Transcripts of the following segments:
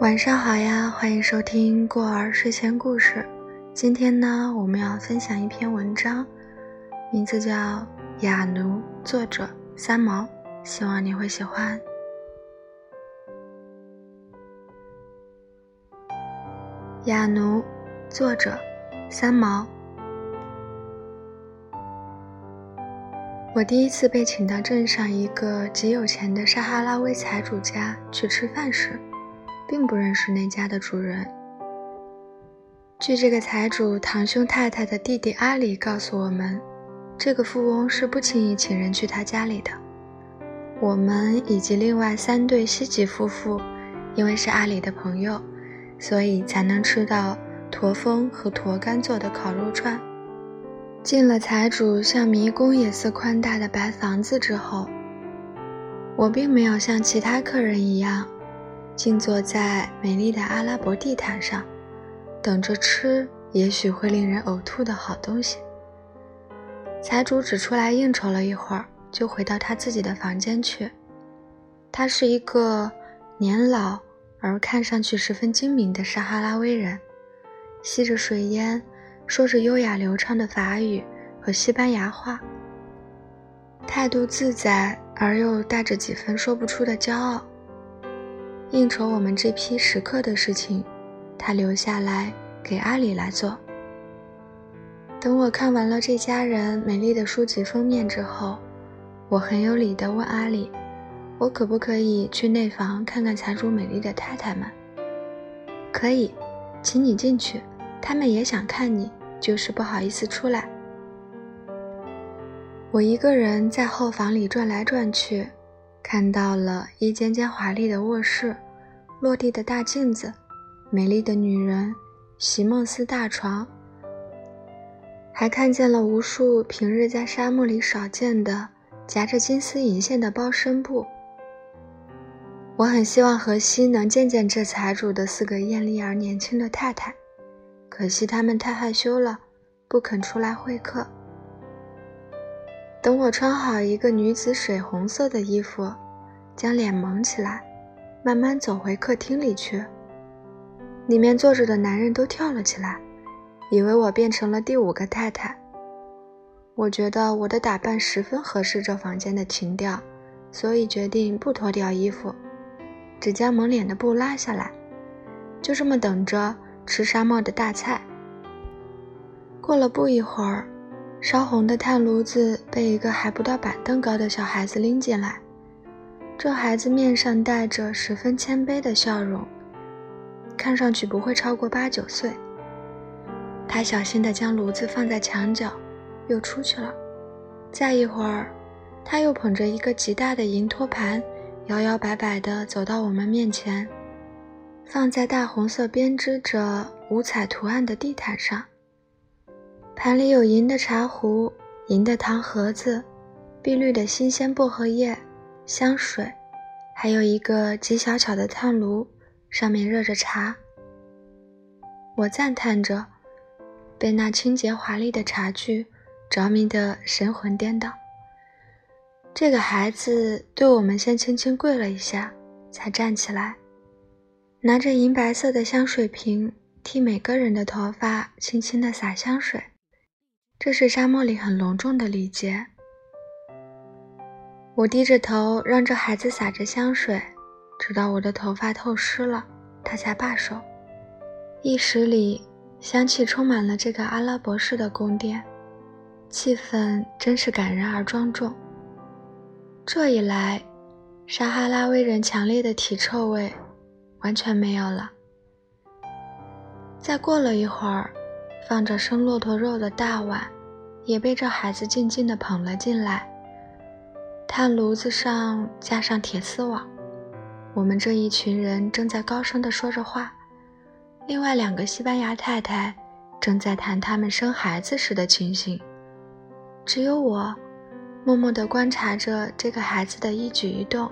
晚上好呀，欢迎收听过儿睡前故事。今天呢，我们要分享一篇文章，名字叫《雅奴》，作者三毛，希望你会喜欢。《雅奴》，作者三毛。我第一次被请到镇上一个极有钱的撒哈拉威财主家去吃饭时。并不认识那家的主人。据这个财主堂兄太太的弟弟阿里告诉我们，这个富翁是不轻易请人去他家里的。我们以及另外三对西吉夫妇，因为是阿里的朋友，所以才能吃到驼峰和驼肝做的烤肉串。进了财主像迷宫也似宽大的白房子之后，我并没有像其他客人一样。静坐在美丽的阿拉伯地毯上，等着吃也许会令人呕吐的好东西。财主只出来应酬了一会儿，就回到他自己的房间去。他是一个年老而看上去十分精明的撒哈拉威人，吸着水烟，说着优雅流畅的法语和西班牙话，态度自在而又带着几分说不出的骄傲。应酬我们这批食客的事情，他留下来给阿里来做。等我看完了这家人美丽的书籍封面之后，我很有礼地问阿里：“我可不可以去内房看看财主美丽的太太们？”“可以，请你进去。他们也想看你，就是不好意思出来。”我一个人在后房里转来转去。看到了一间间华丽的卧室，落地的大镜子，美丽的女人，席梦思大床，还看见了无数平日在沙漠里少见的夹着金丝银线的包身布。我很希望荷西能见见这财主的四个艳丽而年轻的太太，可惜他们太害羞了，不肯出来会客。等我穿好一个女子水红色的衣服，将脸蒙起来，慢慢走回客厅里去。里面坐着的男人都跳了起来，以为我变成了第五个太太。我觉得我的打扮十分合适这房间的情调，所以决定不脱掉衣服，只将蒙脸的布拉下来，就这么等着吃沙漠的大菜。过了不一会儿。烧红的炭炉子被一个还不到板凳高的小孩子拎进来，这孩子面上带着十分谦卑的笑容，看上去不会超过八九岁。他小心地将炉子放在墙角，又出去了。再一会儿，他又捧着一个极大的银托盘，摇摇摆摆地走到我们面前，放在大红色编织着五彩图案的地毯上。盘里有银的茶壶、银的糖盒子、碧绿的新鲜薄荷叶、香水，还有一个极小巧的炭炉，上面热着茶。我赞叹着，被那清洁华丽的茶具着迷得神魂颠倒。这个孩子对我们先轻轻跪了一下，才站起来，拿着银白色的香水瓶，替每个人的头发轻轻地洒香水。这是沙漠里很隆重的礼节。我低着头，让这孩子洒着香水，直到我的头发透湿了，他才罢手。一时里，香气充满了这个阿拉伯式的宫殿，气氛真是感人而庄重。这一来，撒哈拉威人强烈的体臭味完全没有了。再过了一会儿。放着生骆驼肉的大碗，也被这孩子静静地捧了进来。炭炉子上架上铁丝网，我们这一群人正在高声地说着话。另外两个西班牙太太正在谈他们生孩子时的情形，只有我默默地观察着这个孩子的一举一动。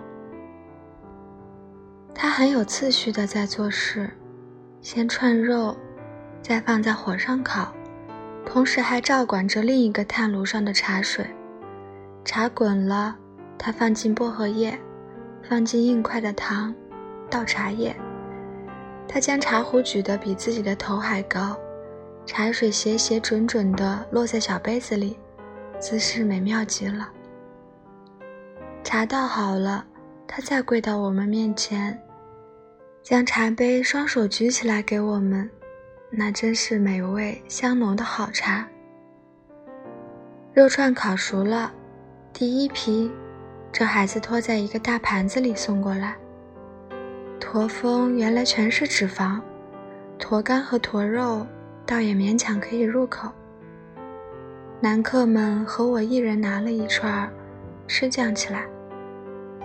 他很有次序地在做事，先串肉。再放在火上烤，同时还照管着另一个炭炉上的茶水。茶滚了，他放进薄荷叶，放进硬块的糖，倒茶叶，他将茶壶举得比自己的头还高，茶水斜斜准准地落在小杯子里，姿势美妙极了。茶倒好了，他再跪到我们面前，将茶杯双手举起来给我们，那真是美味香浓的好茶。肉串烤熟了，第一批，这孩子托在一个大盘子里送过来。驼峰原来全是脂肪，驼肝和驼肉倒也勉强可以入口。男客们和我一人拿了一串，吃酱起来。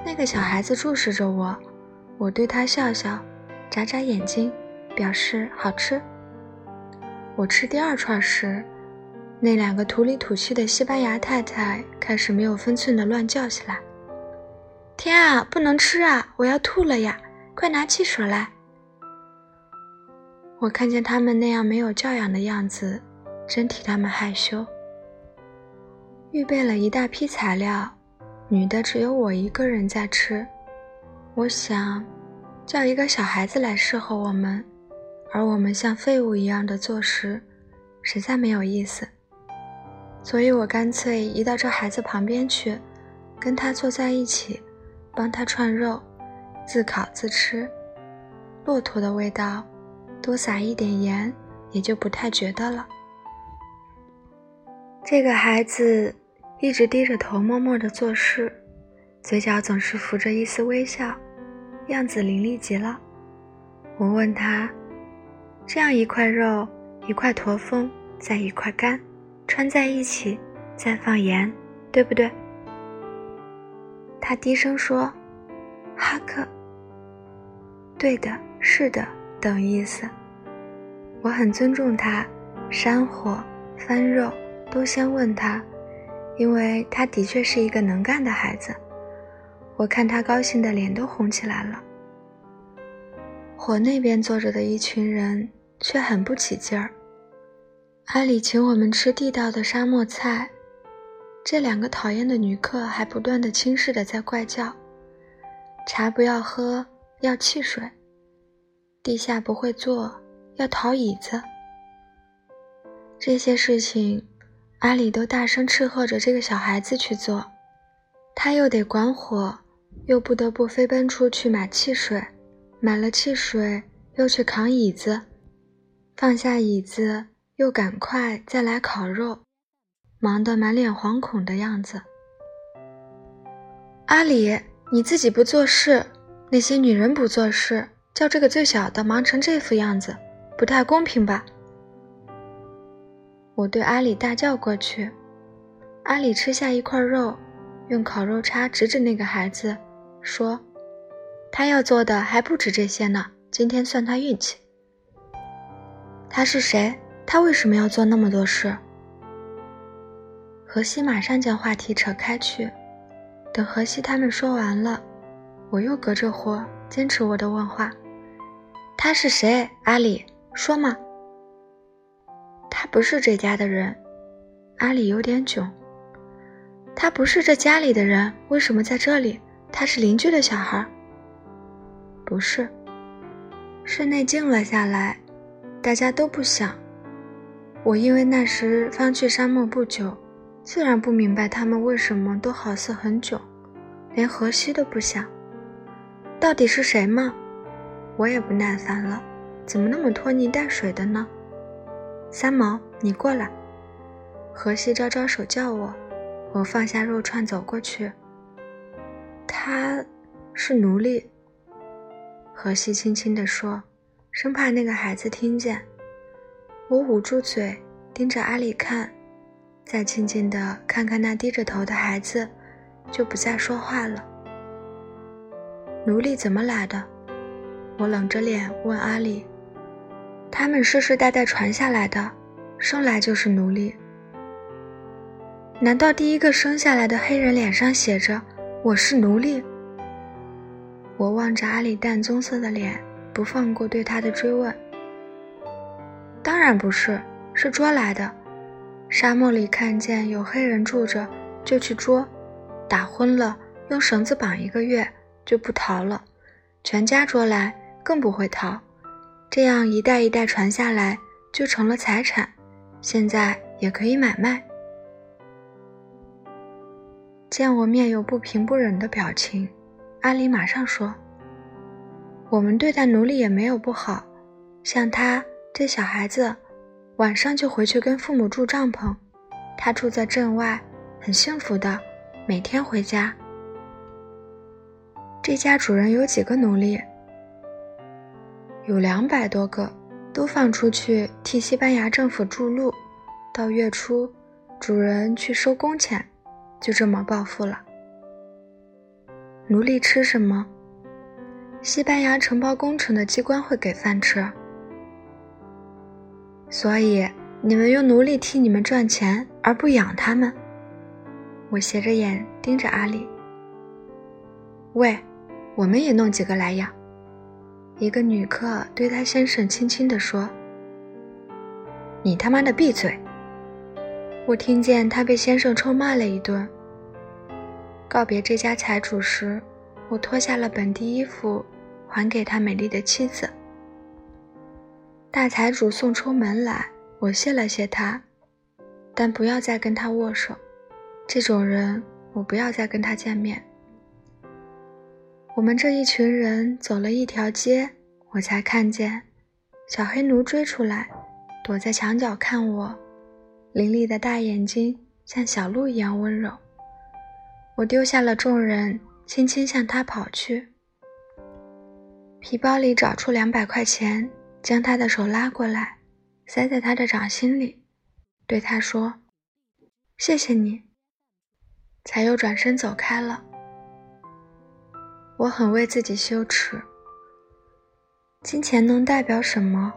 那个小孩子注视着我，我对他笑笑，眨眨眼睛，表示好吃。我吃第二串时，那两个土里土气的西班牙太太开始没有分寸地乱叫起来：“天啊，不能吃啊！我要吐了呀！快拿汽水来！”我看见他们那样没有教养的样子，真替他们害羞。预备了一大批材料。女的只有我一个人在吃，我想叫一个小孩子来侍候我们，而我们像废物一样的坐食，实在没有意思。所以我干脆移到这孩子旁边去，跟他坐在一起，帮他串肉，自烤自吃。骆驼的味道，多撒一点盐也就不太觉得了。这个孩子。一直低着头默默地做事，嘴角总是浮着一丝微笑，样子伶俐极了。我问他：“这样一块肉，一块驼峰，再一块肝，串在一起，再放盐，对不对？”他低声说：“哈克。”对的，是的，等意思。我很尊重他，山火、翻肉都先问他。因为他的确是一个能干的孩子，我看他高兴的脸都红起来了。火那边坐着的一群人却很不起劲儿。阿里请我们吃地道的沙漠菜，这两个讨厌的女客还不断的轻视的在怪叫：茶不要喝，要汽水；地下不会坐，要讨椅子。这些事情。阿里都大声斥喝着这个小孩子去做，他又得管火，又不得不飞奔出去买汽水，买了汽水又去扛椅子，放下椅子又赶快再来烤肉，忙得满脸惶恐的样子。阿里，你自己不做事，那些女人不做事，叫这个最小的忙成这副样子，不太公平吧？我对阿里大叫过去，阿里吃下一块肉，用烤肉叉指指那个孩子，说：“他要做的还不止这些呢，今天算他运气。”他是谁？他为什么要做那么多事？荷西马上将话题扯开去。等荷西他们说完了，我又隔着火坚持我的问话：“他是谁？阿里，说嘛。”他不是这家的人，阿里有点囧。他不是这家里的人，为什么在这里？他是邻居的小孩。不是。室内静了下来，大家都不想。我因为那时刚去沙漠不久，自然不明白他们为什么都好似很囧，连荷西都不想。到底是谁吗？我也不耐烦了，怎么那么拖泥带水的呢？三毛，你过来。荷西招招手叫我，我放下肉串走过去。他，是奴隶。荷西轻轻地说，生怕那个孩子听见。我捂住嘴，盯着阿里看，再静静地看看那低着头的孩子，就不再说话了。奴隶怎么来的？我冷着脸问阿里。他们世世代代传下来的，生来就是奴隶。难道第一个生下来的黑人脸上写着“我是奴隶”？我望着阿里淡棕色的脸，不放过对他的追问。当然不是，是捉来的。沙漠里看见有黑人住着，就去捉，打昏了，用绳子绑一个月，就不逃了。全家捉来，更不会逃。这样一代一代传下来，就成了财产，现在也可以买卖。见我面有不平不忍的表情，阿里马上说：“我们对待奴隶也没有不好，像他这小孩子，晚上就回去跟父母住帐篷，他住在镇外，很幸福的，每天回家。这家主人有几个奴隶？有两百多个，都放出去替西班牙政府筑路，到月初，主人去收工钱。”就这么暴富了。奴隶吃什么？西班牙承包工程的机关会给饭吃。所以你们用奴隶替你们赚钱，而不养他们。我斜着眼盯着阿里。喂，我们也弄几个来养。一个女客对她先生轻轻地说：“你他妈的闭嘴！”我听见他被先生臭骂了一顿。告别这家财主时，我脱下了本地衣服，还给他美丽的妻子。大财主送出门来，我谢了谢他，但不要再跟他握手。这种人，我不要再跟他见面。我们这一群人走了一条街，我才看见小黑奴追出来，躲在墙角看我。凌厉的大眼睛像小鹿一样温柔。我丢下了众人，轻轻向他跑去。皮包里找出两百块钱，将他的手拉过来，塞在他的掌心里，对他说：“谢谢你。”才又转身走开了。我很为自己羞耻。金钱能代表什么？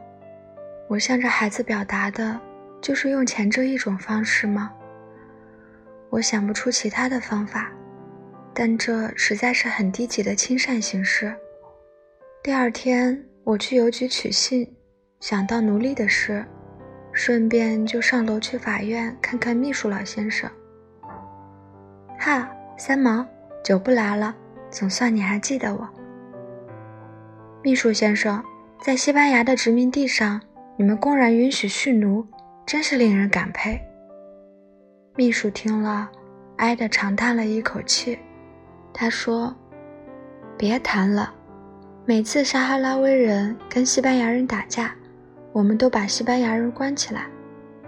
我向着孩子表达的。就是用钱这一种方式吗？我想不出其他的方法，但这实在是很低级的亲善形式。第二天，我去邮局取信，想到奴隶的事，顺便就上楼去法院看看秘书老先生。哈，三毛，久不来了，总算你还记得我。秘书先生，在西班牙的殖民地上，你们公然允许蓄奴。真是令人感佩。秘书听了，哀的长叹了一口气。他说：“别谈了，每次撒哈拉威人跟西班牙人打架，我们都把西班牙人关起来。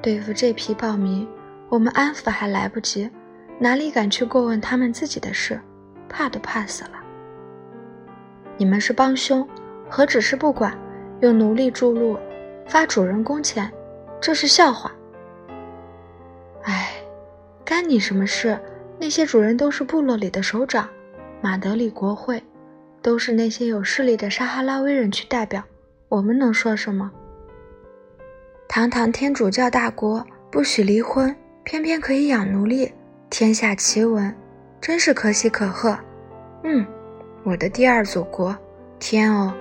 对付这批暴民，我们安抚还来不及，哪里敢去过问他们自己的事？怕都怕死了。你们是帮凶，何止是不管，用奴隶筑路，发主人工钱。”这是笑话。哎，干你什么事？那些主人都是部落里的首长，马德里国会都是那些有势力的撒哈拉威人去代表，我们能说什么？堂堂天主教大国不许离婚，偏偏可以养奴隶，天下奇闻，真是可喜可贺。嗯，我的第二祖国，天哦！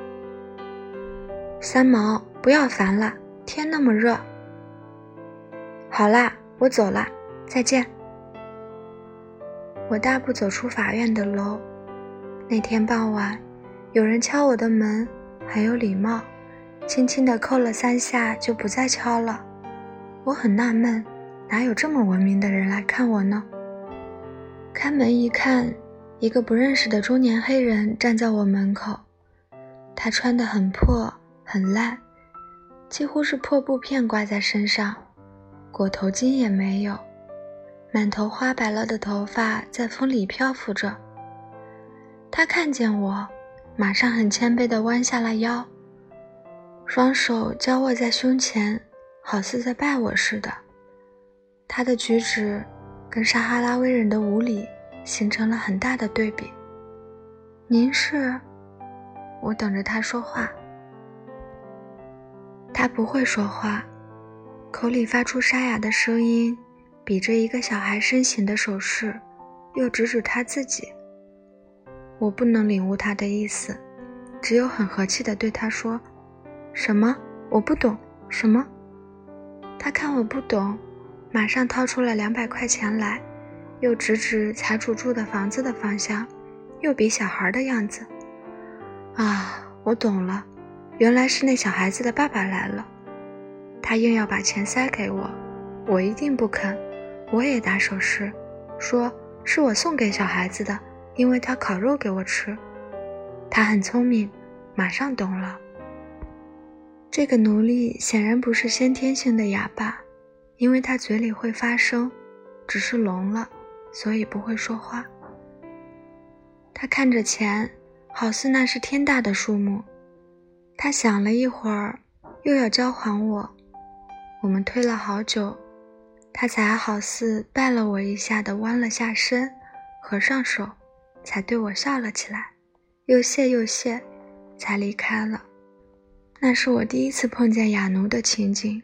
三毛，不要烦了，天那么热。好啦，我走了，再见。我大步走出法院的楼。那天傍晚，有人敲我的门，很有礼貌，轻轻地叩了三下，就不再敲了。我很纳闷，哪有这么文明的人来看我呢？开门一看，一个不认识的中年黑人站在我门口。他穿得很破，很烂，几乎是破布片挂在身上。裹头巾也没有，满头花白了的头发在风里漂浮着。他看见我，马上很谦卑地弯下了腰，双手交握在胸前，好似在拜我似的。他的举止跟撒哈拉威人的无礼形成了很大的对比。您是？我等着他说话，他不会说话。口里发出沙哑的声音，比着一个小孩身形的手势，又指指他自己。我不能领悟他的意思，只有很和气地对他说：“什么？我不懂什么。”他看我不懂，马上掏出了两百块钱来，又指指财主住的房子的方向，又比小孩的样子。啊，我懂了，原来是那小孩子的爸爸来了，他硬要把钱塞给我，我一定不肯。我也打手势，说是我送给小孩子的，因为他烤肉给我吃。他很聪明，马上懂了。这个奴隶显然不是先天性的哑巴，因为他嘴里会发声，只是聋了，所以不会说话。他看着钱，好似那是天大的数目。他想了一会儿，又要交还我。我们推了好久。他才好似拜了我一下的弯了下身，合上手，才对我笑了起来，又谢又谢，才离开了。那是我第一次碰见哑奴的情景。